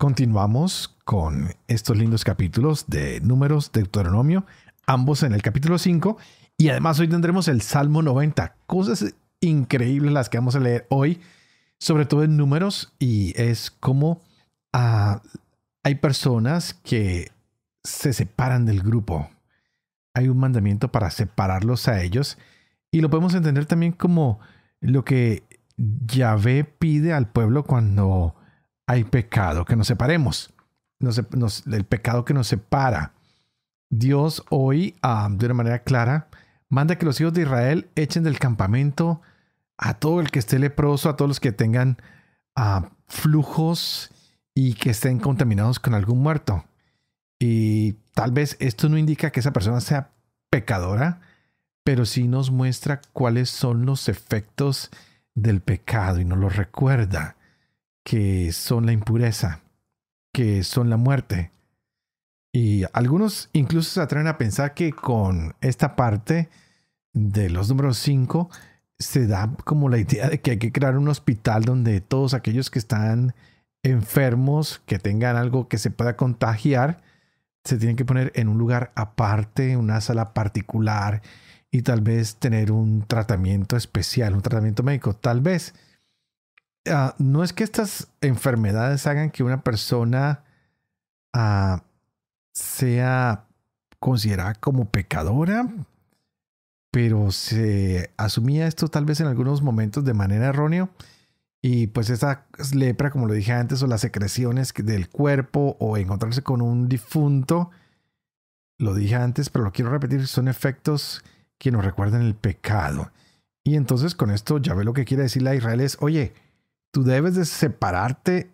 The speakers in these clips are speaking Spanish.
Continuamos con estos lindos capítulos de Números, de Deuteronomio, ambos en el capítulo 5, y además hoy tendremos el Salmo 90, cosas increíbles las que vamos a leer hoy, sobre todo en Números, y es como ah, hay personas que se separan del grupo. Hay un mandamiento para separarlos a ellos, y lo podemos entender también como lo que Yahvé pide al pueblo cuando hay pecado, que nos separemos. el pecado que nos separa. Dios hoy, ah, de una manera clara, manda que los hijos de Israel echen del campamento a todo el que esté leproso, a todos los que tengan ah, flujos y que estén contaminados con algún muerto. Y tal vez esto no indica que esa persona sea pecadora, pero sí nos muestra cuáles son los efectos del pecado y nos lo recuerda que son la impureza, que son la muerte. Y algunos incluso se atreven a pensar que con esta parte de los números 5 se da como la idea de que hay que crear un hospital donde todos aquellos que están enfermos, que tengan algo que se pueda contagiar, se tienen que poner en un lugar aparte, una sala particular y tal vez tener un tratamiento especial, un tratamiento médico, tal vez. Ah, no es que estas enfermedades hagan que una persona ah, sea considerada como pecadora, pero se asumía esto tal vez en algunos momentos de manera errónea. Y pues esa lepra, como lo dije antes, o las secreciones del cuerpo o encontrarse con un difunto, lo dije antes, pero lo quiero repetir, son efectos que nos recuerdan el pecado. Y entonces con esto ya ve lo que quiere decirle a Israel es, oye, tú debes de separarte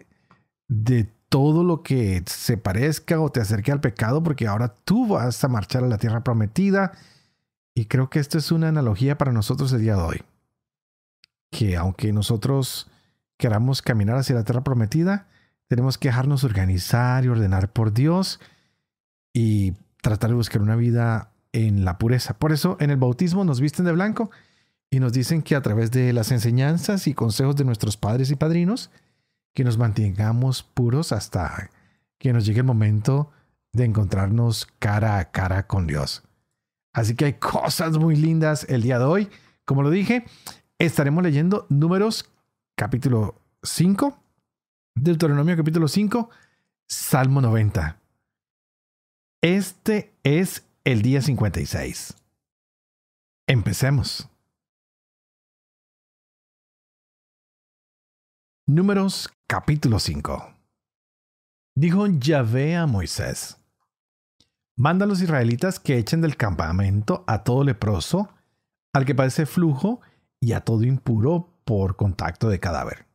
de todo lo que se parezca o te acerque al pecado, porque ahora tú vas a marchar a la tierra prometida. Y creo que esto es una analogía para nosotros el día de hoy. Que aunque nosotros queramos caminar hacia la tierra prometida, tenemos que dejarnos organizar y ordenar por Dios y tratar de buscar una vida en la pureza. Por eso en el bautismo nos visten de blanco y nos dicen que a través de las enseñanzas y consejos de nuestros padres y padrinos, que nos mantengamos puros hasta que nos llegue el momento de encontrarnos cara a cara con Dios. Así que hay cosas muy lindas el día de hoy. Como lo dije, estaremos leyendo números capítulo 5, Deuteronomio capítulo 5, Salmo 90. Este es el día 56. Empecemos. Números capítulo 5 Dijo Yahvé a Moisés, manda a los israelitas que echen del campamento a todo leproso, al que padece flujo y a todo impuro por contacto de cadáver.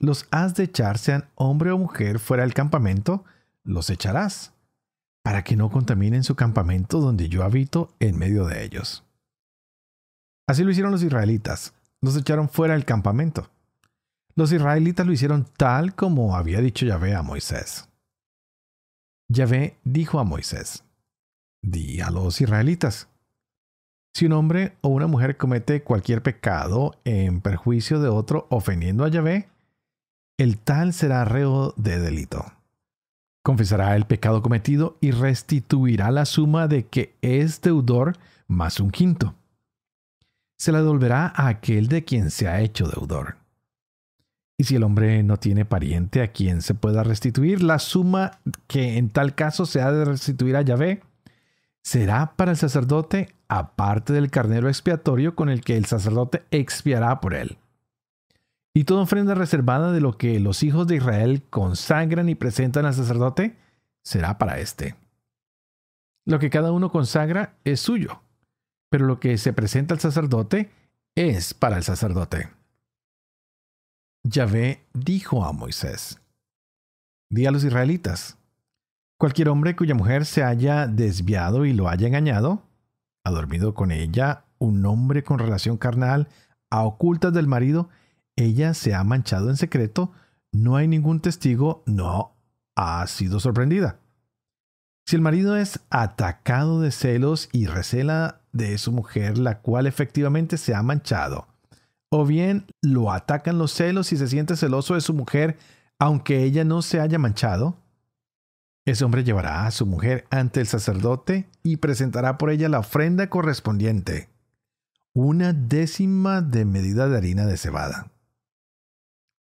Los has de echar, sean hombre o mujer, fuera del campamento, los echarás, para que no contaminen su campamento donde yo habito en medio de ellos. Así lo hicieron los israelitas, los echaron fuera del campamento. Los israelitas lo hicieron tal como había dicho Yahvé a Moisés. Yahvé dijo a Moisés, di a los israelitas, si un hombre o una mujer comete cualquier pecado en perjuicio de otro ofendiendo a Yahvé, el tal será reo de delito. Confesará el pecado cometido y restituirá la suma de que es deudor más un quinto. Se la devolverá a aquel de quien se ha hecho deudor. Y si el hombre no tiene pariente a quien se pueda restituir, la suma que en tal caso se ha de restituir a Yahvé será para el sacerdote aparte del carnero expiatorio con el que el sacerdote expiará por él. Y toda ofrenda reservada de lo que los hijos de Israel consagran y presentan al sacerdote será para éste. Lo que cada uno consagra es suyo, pero lo que se presenta al sacerdote es para el sacerdote. Yahvé dijo a Moisés, Di a los israelitas, cualquier hombre cuya mujer se haya desviado y lo haya engañado, ha dormido con ella, un hombre con relación carnal, a ocultas del marido, ella se ha manchado en secreto, no hay ningún testigo, no ha sido sorprendida. Si el marido es atacado de celos y recela de su mujer, la cual efectivamente se ha manchado, o bien lo atacan los celos y se siente celoso de su mujer, aunque ella no se haya manchado, ese hombre llevará a su mujer ante el sacerdote y presentará por ella la ofrenda correspondiente, una décima de medida de harina de cebada.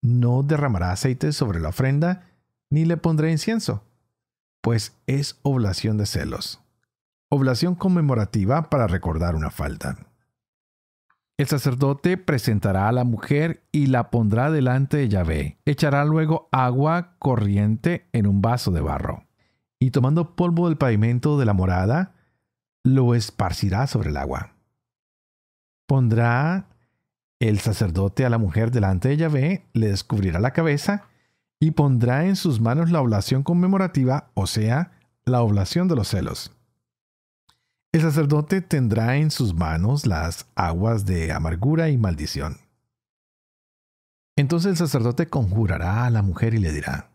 No derramará aceite sobre la ofrenda, ni le pondrá incienso pues es oblación de celos, oblación conmemorativa para recordar una falta. El sacerdote presentará a la mujer y la pondrá delante de Yahvé. Echará luego agua corriente en un vaso de barro. Y tomando polvo del pavimento de la morada, lo esparcirá sobre el agua. Pondrá el sacerdote a la mujer delante de Yahvé, le descubrirá la cabeza y pondrá en sus manos la oblación conmemorativa, o sea, la oblación de los celos. El sacerdote tendrá en sus manos las aguas de amargura y maldición. Entonces el sacerdote conjurará a la mujer y le dirá,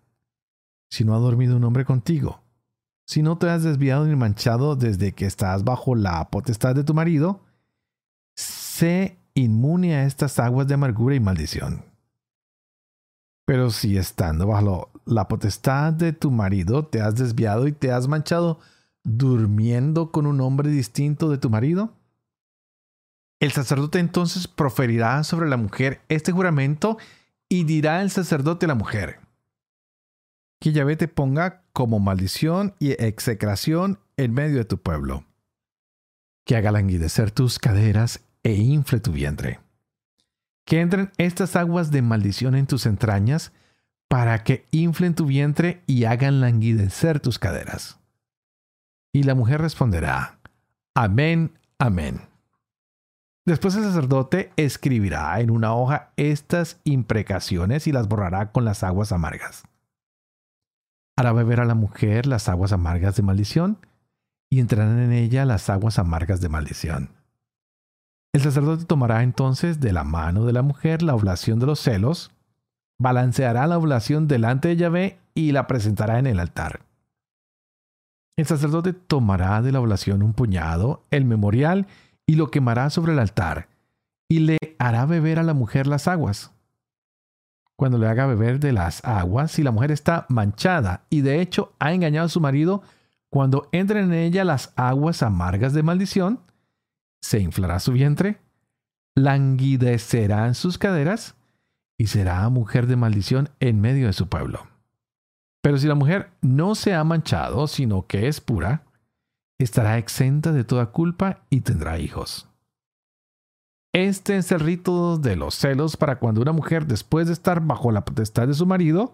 si no ha dormido un hombre contigo, si no te has desviado ni manchado desde que estás bajo la potestad de tu marido, sé inmune a estas aguas de amargura y maldición. Pero si estando bajo la potestad de tu marido te has desviado y te has manchado durmiendo con un hombre distinto de tu marido, el sacerdote entonces proferirá sobre la mujer este juramento y dirá el sacerdote a la mujer, que Yahvé te ponga como maldición y execración en medio de tu pueblo, que haga languidecer tus caderas e infle tu vientre que entren estas aguas de maldición en tus entrañas, para que inflen tu vientre y hagan languidecer tus caderas. Y la mujer responderá, Amén, amén. Después el sacerdote escribirá en una hoja estas imprecaciones y las borrará con las aguas amargas. Hará beber a la mujer las aguas amargas de maldición y entrarán en ella las aguas amargas de maldición. El sacerdote tomará entonces de la mano de la mujer la oblación de los celos, balanceará la oblación delante de Yahvé y la presentará en el altar. El sacerdote tomará de la oblación un puñado, el memorial, y lo quemará sobre el altar, y le hará beber a la mujer las aguas. Cuando le haga beber de las aguas, si la mujer está manchada y de hecho ha engañado a su marido, cuando entren en ella las aguas amargas de maldición, se inflará su vientre, languidecerán sus caderas y será mujer de maldición en medio de su pueblo. Pero si la mujer no se ha manchado, sino que es pura, estará exenta de toda culpa y tendrá hijos. Este es el rito de los celos para cuando una mujer, después de estar bajo la potestad de su marido,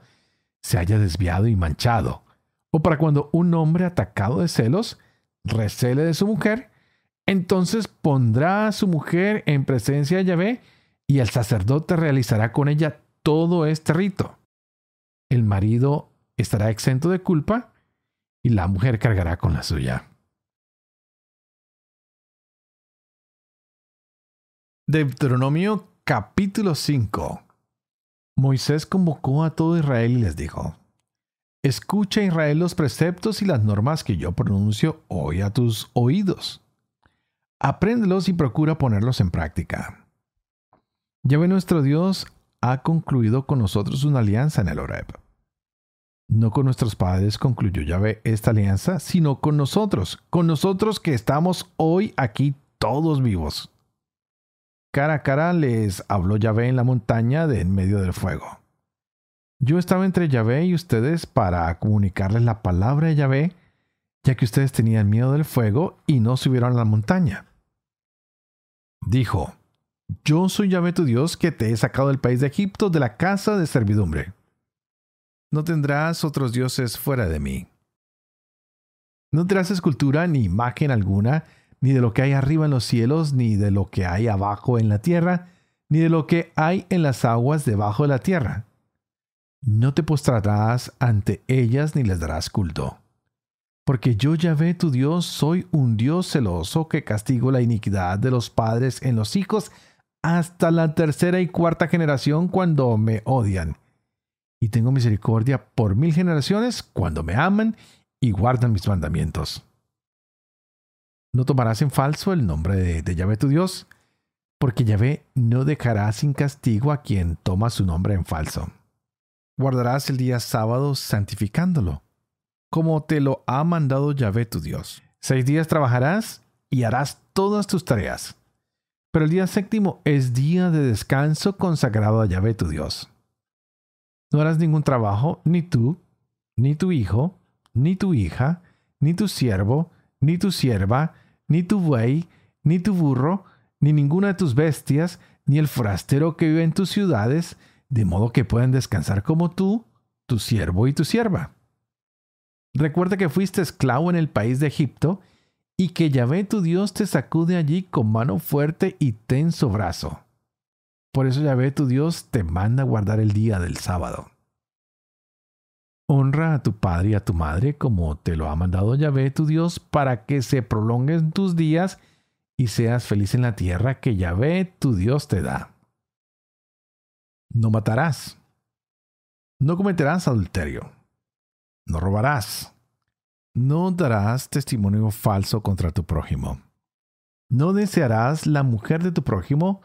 se haya desviado y manchado, o para cuando un hombre atacado de celos recele de su mujer entonces pondrá a su mujer en presencia de Yahvé y el sacerdote realizará con ella todo este rito. El marido estará exento de culpa y la mujer cargará con la suya. Deuteronomio capítulo 5 Moisés convocó a todo Israel y les dijo, Escucha Israel los preceptos y las normas que yo pronuncio hoy a tus oídos Apréndelos y procura ponerlos en práctica. Yahvé nuestro Dios ha concluido con nosotros una alianza en el Oreb. No con nuestros padres concluyó Yahvé esta alianza, sino con nosotros, con nosotros que estamos hoy aquí todos vivos. Cara a cara les habló Yahvé en la montaña de en medio del fuego. Yo estaba entre Yahvé y ustedes para comunicarles la palabra de Yahvé, ya que ustedes tenían miedo del fuego y no subieron a la montaña dijo, Yo soy Yahvé tu Dios que te he sacado del país de Egipto de la casa de servidumbre. No tendrás otros dioses fuera de mí. No tendrás escultura ni imagen alguna, ni de lo que hay arriba en los cielos, ni de lo que hay abajo en la tierra, ni de lo que hay en las aguas debajo de la tierra. No te postrarás ante ellas ni les darás culto. Porque yo Yahvé tu Dios soy un Dios celoso que castigo la iniquidad de los padres en los hijos hasta la tercera y cuarta generación cuando me odian. Y tengo misericordia por mil generaciones cuando me aman y guardan mis mandamientos. No tomarás en falso el nombre de, Yahvé tu Dios, porque Yahvé no dejará sin castigo a quien toma su nombre en falso. Guardarás el día sábado santificándolo, como te lo ha mandado Yahvé tu Dios. Seis días trabajarás y harás todas tus tareas. Pero el día séptimo es día de descanso consagrado a Yahvé tu Dios. No harás ningún trabajo, ni tú, ni tu hijo, ni tu hija, ni tu siervo, ni tu sierva, ni tu buey, ni tu burro, ni ninguna de tus bestias, ni el forastero que vive en tus ciudades, de modo que puedan descansar como tú, tu siervo y tu sierva. Recuerda que fuiste esclavo en el país de Egipto, y que Yahvé tu Dios te sacude allí con mano fuerte y tenso brazo. Por eso Yahvé tu Dios te manda guardar el día del sábado. Honra a tu padre y a tu madre como te lo ha mandado Yahvé tu Dios para que se prolonguen tus días y seas feliz en la tierra que Yahvé tu Dios te da. No matarás. No cometerás adulterio. No robarás. No darás testimonio falso contra tu prójimo. No desearás la mujer de tu prójimo.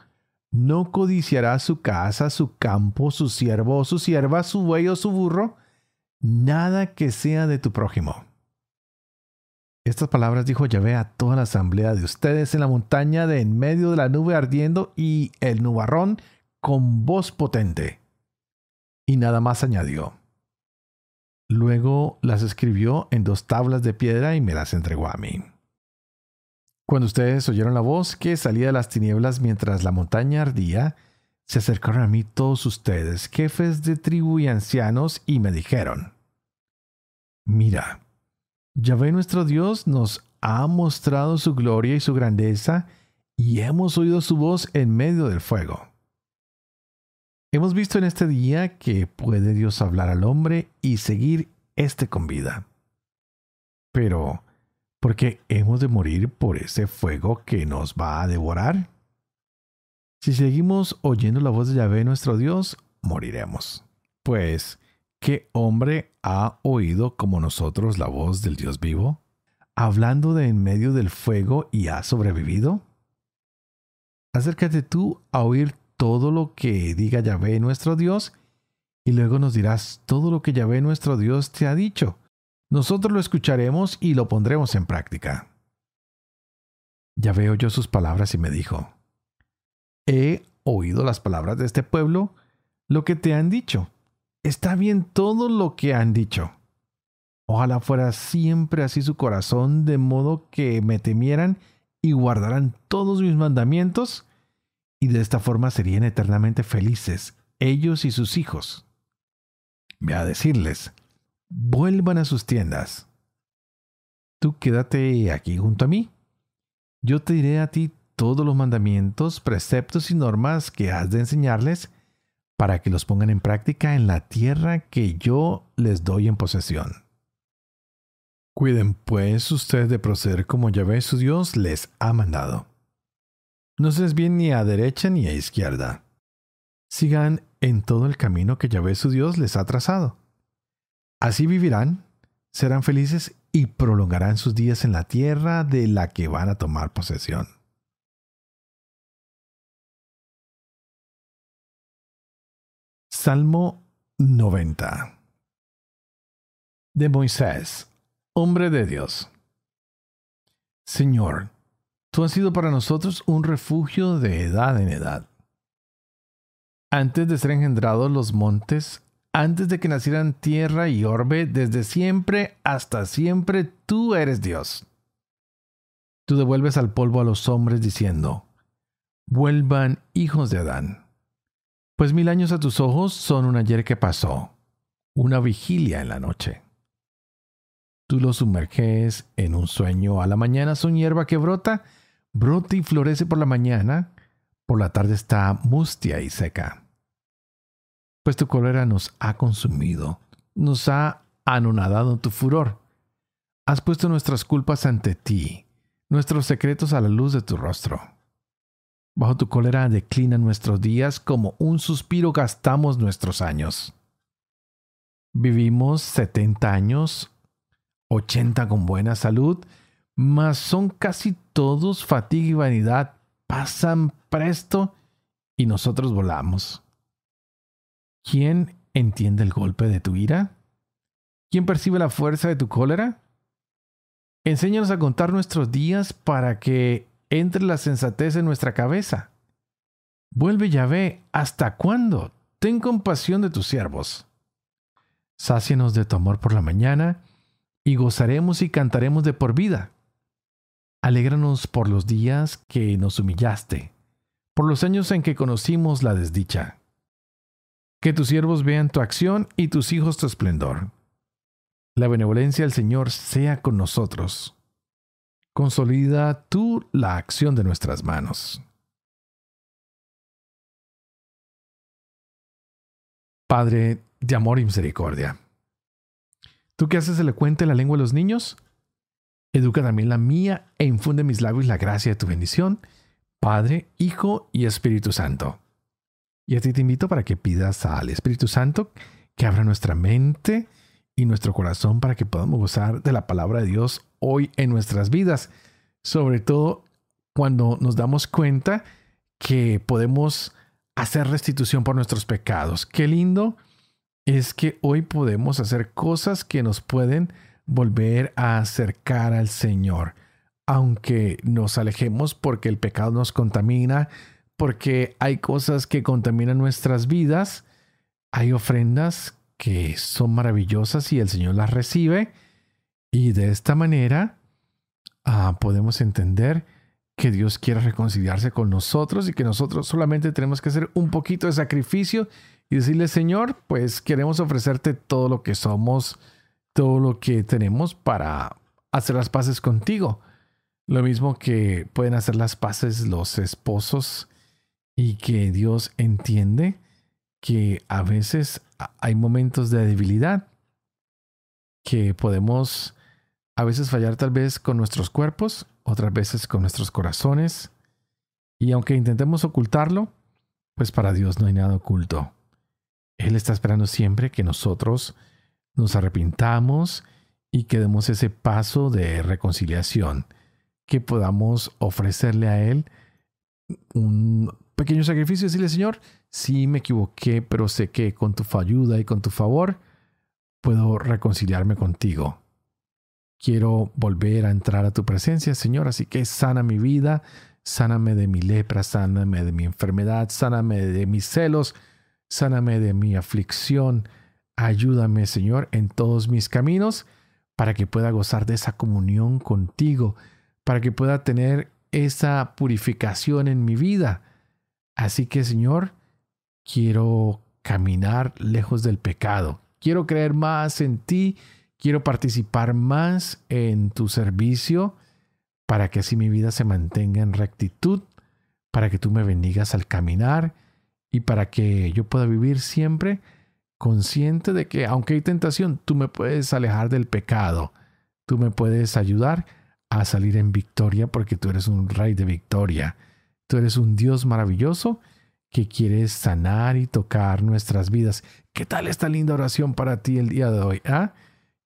No codiciarás su casa, su campo, su siervo o su sierva, su buey o su burro. Nada que sea de tu prójimo estas palabras dijo Yahvé a toda la asamblea de ustedes en la montaña de en medio de la nube ardiendo y el nubarrón con voz potente. Y nada más añadió. Luego las escribió en dos tablas de piedra y me las entregó a mí. Cuando ustedes oyeron la voz que salía de las tinieblas mientras la montaña ardía, se acercaron a mí todos ustedes, jefes de tribu y ancianos, y me dijeron, Mira, Yahvé nuestro Dios nos ha mostrado su gloria y su grandeza y hemos oído su voz en medio del fuego. Hemos visto en este día que puede Dios hablar al hombre y seguir este con vida. Pero, ¿por qué hemos de morir por ese fuego que nos va a devorar? Si seguimos oyendo la voz de Yahvé nuestro Dios, moriremos. Pues, ¿Qué hombre ha oído como nosotros la voz del Dios vivo? Hablando de en medio del fuego y ha sobrevivido? Acércate tú a oír todo lo que diga Yahvé nuestro Dios y luego nos dirás todo lo que Yahvé nuestro Dios te ha dicho. Nosotros lo escucharemos y lo pondremos en práctica. Yahvé oyó sus palabras y me dijo, He oído las palabras de este pueblo, lo que te han dicho está bien todo lo que han dicho. Ojalá fuera siempre así su corazón, de modo que me temieran y guardaran todos mis mandamientos, y de esta forma serían eternamente felices, ellos y sus hijos. Ve a decirles, vuelvan a sus tiendas. Tú quédate aquí junto a mí. Yo te diré a ti todos los mandamientos, preceptos y normas que has de enseñarles, para que los pongan en práctica en la tierra que yo les doy en posesión. Cuiden pues ustedes de proceder como Yahvé su Dios les ha mandado. No se desvíen ni a derecha ni a izquierda. Sigan en todo el camino que Yahvé su Dios les ha trazado. Así vivirán, serán felices y prolongarán sus días en la tierra de la que van a tomar posesión. Salmo 90 De Moisés, hombre de Dios. Señor, tú has sido para nosotros un refugio de edad en edad. Antes de ser engendrados los montes, antes de que nacieran tierra y orbe, desde siempre hasta siempre tú eres Dios. Tú devuelves al polvo a los hombres diciendo, vuelvan hijos de Adán pues mil años a tus ojos son un ayer que pasó, una vigilia en la noche. Tú lo sumerges en un sueño a la mañana, son hierba que brota, brota y florece por la mañana, por la tarde está mustia y seca. Pues tu cólera nos ha consumido, nos ha anonadado tu furor. Has puesto nuestras culpas ante ti, nuestros secretos a la luz de tu rostro. Bajo tu cólera declinan nuestros días, como un suspiro gastamos nuestros años. Vivimos 70 años, 80 con buena salud, mas son casi todos fatiga y vanidad, pasan presto y nosotros volamos. ¿Quién entiende el golpe de tu ira? ¿Quién percibe la fuerza de tu cólera? Enséñanos a contar nuestros días para que entre la sensatez en nuestra cabeza. Vuelve Yahvé, ¿hasta cuándo? Ten compasión de tus siervos. Sácienos de tu amor por la mañana, y gozaremos y cantaremos de por vida. Alégranos por los días que nos humillaste, por los años en que conocimos la desdicha. Que tus siervos vean tu acción y tus hijos tu esplendor. La benevolencia del Señor sea con nosotros. Consolida tú la acción de nuestras manos. Padre de amor y misericordia. Tú que haces elocuente la lengua de los niños, educa también la mía e infunde en mis labios la gracia de tu bendición, Padre, Hijo y Espíritu Santo. Y a ti te invito para que pidas al Espíritu Santo que abra nuestra mente y nuestro corazón para que podamos gozar de la palabra de Dios hoy en nuestras vidas. Sobre todo cuando nos damos cuenta que podemos hacer restitución por nuestros pecados. Qué lindo es que hoy podemos hacer cosas que nos pueden volver a acercar al Señor. Aunque nos alejemos porque el pecado nos contamina, porque hay cosas que contaminan nuestras vidas, hay ofrendas que son maravillosas y el Señor las recibe. Y de esta manera ah, podemos entender que Dios quiere reconciliarse con nosotros y que nosotros solamente tenemos que hacer un poquito de sacrificio y decirle, Señor, pues queremos ofrecerte todo lo que somos, todo lo que tenemos para hacer las paces contigo. Lo mismo que pueden hacer las paces los esposos y que Dios entiende que a veces hay momentos de debilidad, que podemos a veces fallar tal vez con nuestros cuerpos, otras veces con nuestros corazones, y aunque intentemos ocultarlo, pues para Dios no hay nada oculto. Él está esperando siempre que nosotros nos arrepintamos y que demos ese paso de reconciliación, que podamos ofrecerle a Él un pequeño sacrificio y decirle, Señor, sí me equivoqué, pero sé que con tu ayuda y con tu favor puedo reconciliarme contigo. Quiero volver a entrar a tu presencia, Señor, así que sana mi vida, sáname de mi lepra, sáname de mi enfermedad, sáname de mis celos, sáname de mi aflicción. Ayúdame, Señor, en todos mis caminos para que pueda gozar de esa comunión contigo, para que pueda tener esa purificación en mi vida Así que Señor, quiero caminar lejos del pecado. Quiero creer más en ti. Quiero participar más en tu servicio para que así mi vida se mantenga en rectitud, para que tú me bendigas al caminar y para que yo pueda vivir siempre consciente de que aunque hay tentación, tú me puedes alejar del pecado. Tú me puedes ayudar a salir en victoria porque tú eres un rey de victoria. Tú eres un Dios maravilloso que quieres sanar y tocar nuestras vidas. ¿Qué tal esta linda oración para ti el día de hoy? ¿Ah?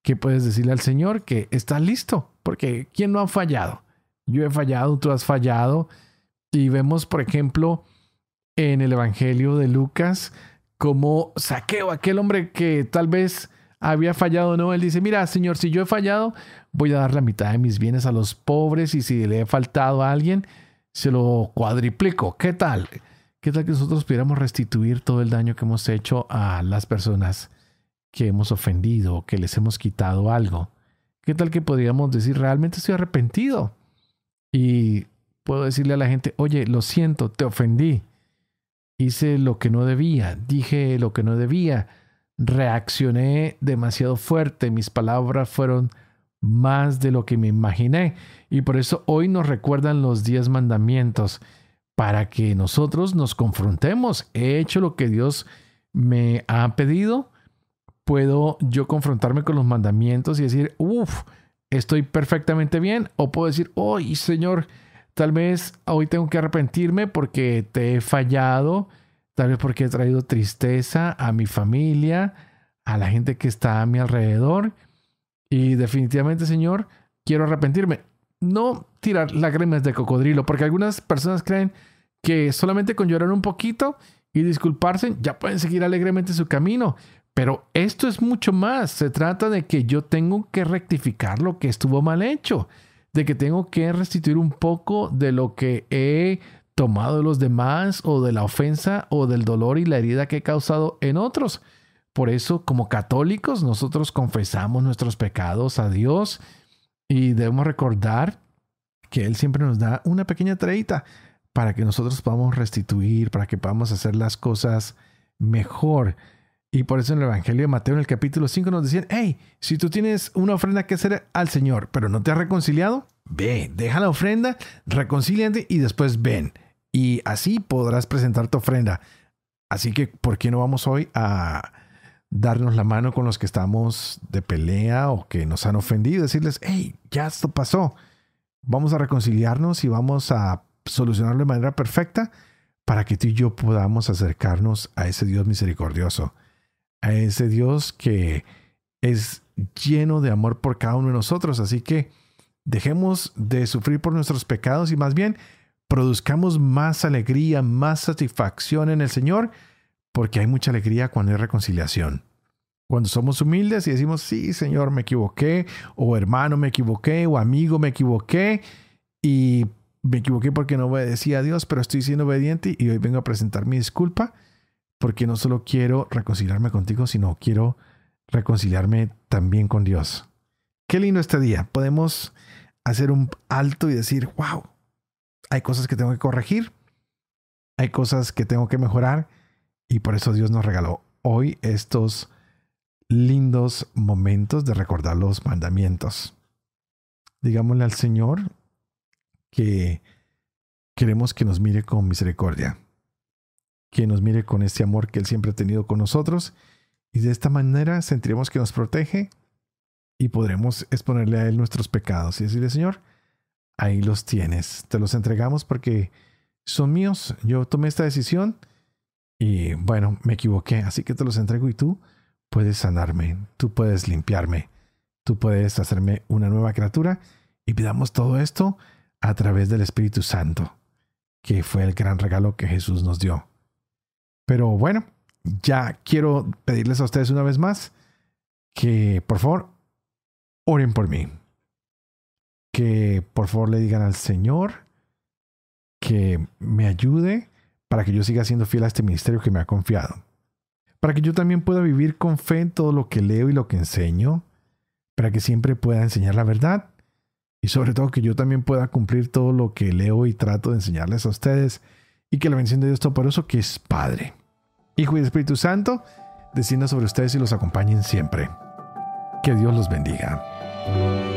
¿Qué puedes decirle al Señor? Que estás listo, porque ¿quién no ha fallado? Yo he fallado, tú has fallado. Y vemos, por ejemplo, en el Evangelio de Lucas, como Saqueo, aquel hombre que tal vez había fallado, ¿no? Él dice, mira, Señor, si yo he fallado, voy a dar la mitad de mis bienes a los pobres y si le he faltado a alguien, se lo cuadriplico. ¿Qué tal? ¿Qué tal que nosotros pudiéramos restituir todo el daño que hemos hecho a las personas que hemos ofendido, que les hemos quitado algo? ¿Qué tal que podríamos decir, realmente estoy arrepentido? Y puedo decirle a la gente, oye, lo siento, te ofendí. Hice lo que no debía, dije lo que no debía, reaccioné demasiado fuerte, mis palabras fueron más de lo que me imaginé. Y por eso hoy nos recuerdan los diez mandamientos para que nosotros nos confrontemos. He hecho lo que Dios me ha pedido, puedo yo confrontarme con los mandamientos y decir, uff, estoy perfectamente bien. O puedo decir, hoy, Señor, tal vez hoy tengo que arrepentirme porque te he fallado, tal vez porque he traído tristeza a mi familia, a la gente que está a mi alrededor. Y definitivamente, Señor, quiero arrepentirme. No tirar lágrimas de cocodrilo, porque algunas personas creen que solamente con llorar un poquito y disculparse ya pueden seguir alegremente su camino. Pero esto es mucho más. Se trata de que yo tengo que rectificar lo que estuvo mal hecho, de que tengo que restituir un poco de lo que he tomado de los demás o de la ofensa o del dolor y la herida que he causado en otros. Por eso, como católicos, nosotros confesamos nuestros pecados a Dios y debemos recordar que Él siempre nos da una pequeña treita para que nosotros podamos restituir, para que podamos hacer las cosas mejor. Y por eso en el Evangelio de Mateo, en el capítulo 5, nos decían, hey, si tú tienes una ofrenda que hacer al Señor, pero no te has reconciliado, ve, deja la ofrenda, reconcíliate y después ven. Y así podrás presentar tu ofrenda. Así que, ¿por qué no vamos hoy a darnos la mano con los que estamos de pelea o que nos han ofendido? Decirles, hey, ya esto pasó. Vamos a reconciliarnos y vamos a solucionarlo de manera perfecta para que tú y yo podamos acercarnos a ese Dios misericordioso, a ese Dios que es lleno de amor por cada uno de nosotros. Así que dejemos de sufrir por nuestros pecados y más bien produzcamos más alegría, más satisfacción en el Señor, porque hay mucha alegría cuando hay reconciliación. Cuando somos humildes y decimos, sí, Señor, me equivoqué, o hermano, me equivoqué, o amigo, me equivoqué, y me equivoqué porque no obedecía a Dios, pero estoy siendo obediente y hoy vengo a presentar mi disculpa porque no solo quiero reconciliarme contigo, sino quiero reconciliarme también con Dios. Qué lindo este día. Podemos hacer un alto y decir, wow, hay cosas que tengo que corregir, hay cosas que tengo que mejorar y por eso Dios nos regaló hoy estos lindos momentos de recordar los mandamientos. Digámosle al Señor, que queremos que nos mire con misericordia, que nos mire con este amor que Él siempre ha tenido con nosotros y de esta manera sentiremos que nos protege y podremos exponerle a Él nuestros pecados y decirle, Señor, ahí los tienes, te los entregamos porque son míos, yo tomé esta decisión y bueno, me equivoqué, así que te los entrego y tú puedes sanarme, tú puedes limpiarme, tú puedes hacerme una nueva criatura y pidamos todo esto a través del Espíritu Santo, que fue el gran regalo que Jesús nos dio. Pero bueno, ya quiero pedirles a ustedes una vez más que por favor oren por mí. Que por favor le digan al Señor que me ayude para que yo siga siendo fiel a este ministerio que me ha confiado. Para que yo también pueda vivir con fe en todo lo que leo y lo que enseño. Para que siempre pueda enseñar la verdad y sobre todo que yo también pueda cumplir todo lo que leo y trato de enseñarles a ustedes y que la bendición de Dios Todopoderoso, que es Padre, Hijo y Espíritu Santo, descienda sobre ustedes y los acompañen siempre. Que Dios los bendiga.